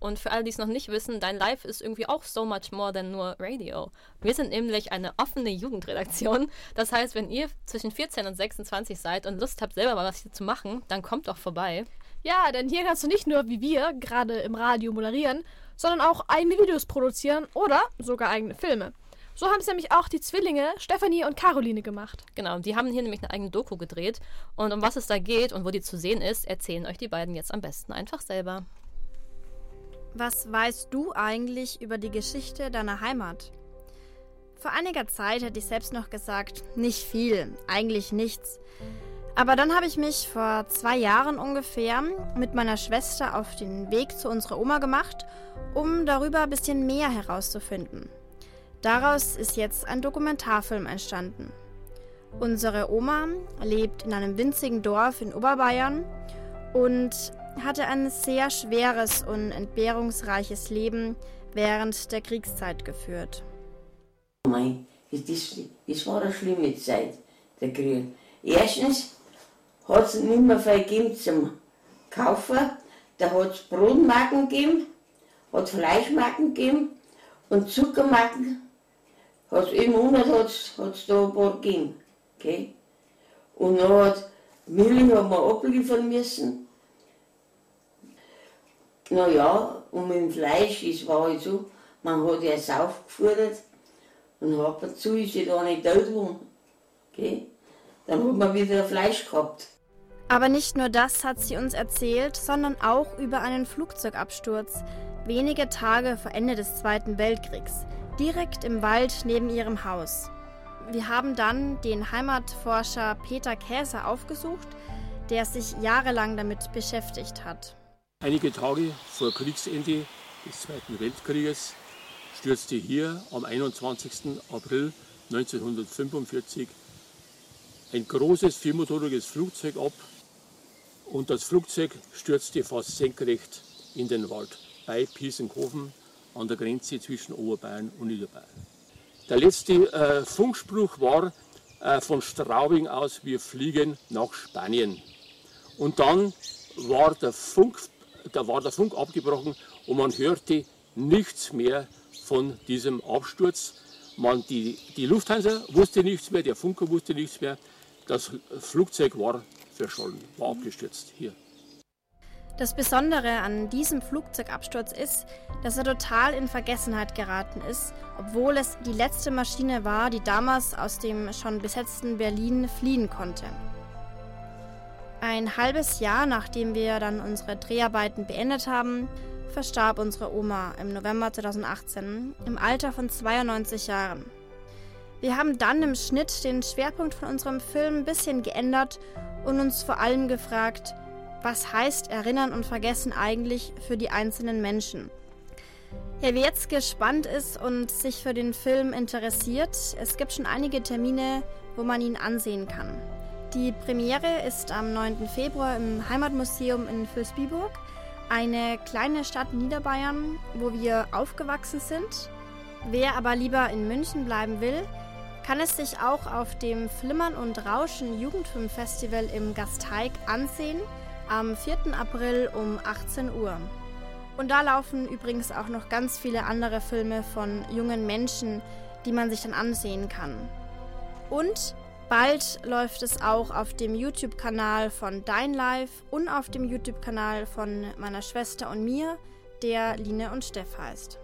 Und für alle, die es noch nicht wissen, dein Live ist irgendwie auch so much more than nur Radio. Wir sind nämlich eine offene Jugendredaktion. Das heißt, wenn ihr zwischen 14 und 26 seid und Lust habt, selber mal was hier zu machen, dann kommt doch vorbei. Ja, denn hier kannst du nicht nur wie wir gerade im Radio moderieren, sondern auch eigene Videos produzieren oder sogar eigene Filme. So haben es nämlich auch die Zwillinge Stefanie und Caroline gemacht. Genau, die haben hier nämlich eine eigene Doku gedreht. Und um was es da geht und wo die zu sehen ist, erzählen euch die beiden jetzt am besten einfach selber. Was weißt du eigentlich über die Geschichte deiner Heimat? Vor einiger Zeit hätte ich selbst noch gesagt, nicht viel, eigentlich nichts. Aber dann habe ich mich vor zwei Jahren ungefähr mit meiner Schwester auf den Weg zu unserer Oma gemacht, um darüber ein bisschen mehr herauszufinden. Daraus ist jetzt ein Dokumentarfilm entstanden. Unsere Oma lebt in einem winzigen Dorf in Oberbayern und hatte ein sehr schweres und entbehrungsreiches Leben während der Kriegszeit geführt. Das, das war eine schlimme Zeit, der Krieg. Erstens hat es nicht mehr viel gegeben zum Kaufen. Da hat es Brotmarken gegeben, hat Fleischmarken gegeben und Zuckermarken hat's, im Monat hat es da ein paar gegeben. Okay? Und dann hat Milch haben wir abliefern müssen. Naja, und mit dem Fleisch, es war halt so, man hat ja aufgefordert und ab und zu ist ja da nicht tot geworden. Okay? Dann hat man wieder Fleisch gehabt. Aber nicht nur das hat sie uns erzählt, sondern auch über einen Flugzeugabsturz, wenige Tage vor Ende des Zweiten Weltkriegs, direkt im Wald neben ihrem Haus. Wir haben dann den Heimatforscher Peter Käser aufgesucht, der sich jahrelang damit beschäftigt hat. Einige Tage vor Kriegsende des Zweiten Weltkrieges stürzte hier am 21. April 1945 ein großes viermotoriges Flugzeug ab und das Flugzeug stürzte fast senkrecht in den Wald bei Piesenkofen an der Grenze zwischen Oberbayern und Niederbayern. Der letzte äh, Funkspruch war äh, von Straubing aus, wir fliegen nach Spanien. Und dann war der Funk, da war der Funk abgebrochen und man hörte nichts mehr von diesem Absturz. Man, die, die Lufthansa wusste nichts mehr, der Funker wusste nichts mehr. Das Flugzeug war verschollen, war abgestürzt hier. Das Besondere an diesem Flugzeugabsturz ist, dass er total in Vergessenheit geraten ist, obwohl es die letzte Maschine war, die damals aus dem schon besetzten Berlin fliehen konnte. Ein halbes Jahr nachdem wir dann unsere Dreharbeiten beendet haben, verstarb unsere Oma im November 2018 im Alter von 92 Jahren. Wir haben dann im Schnitt den Schwerpunkt von unserem Film ein bisschen geändert und uns vor allem gefragt, was heißt Erinnern und Vergessen eigentlich für die einzelnen Menschen? Ja, wer jetzt gespannt ist und sich für den Film interessiert, es gibt schon einige Termine, wo man ihn ansehen kann. Die Premiere ist am 9. Februar im Heimatmuseum in Fürstbiburg, eine kleine Stadt Niederbayern, wo wir aufgewachsen sind. Wer aber lieber in München bleiben will, kann es sich auch auf dem Flimmern und Rauschen Jugendfilmfestival im Gasteig ansehen am 4. April um 18 Uhr. Und da laufen übrigens auch noch ganz viele andere Filme von jungen Menschen, die man sich dann ansehen kann. Und bald läuft es auch auf dem YouTube-Kanal von Dein Life und auf dem YouTube-Kanal von meiner Schwester und mir, der Line und Steff heißt.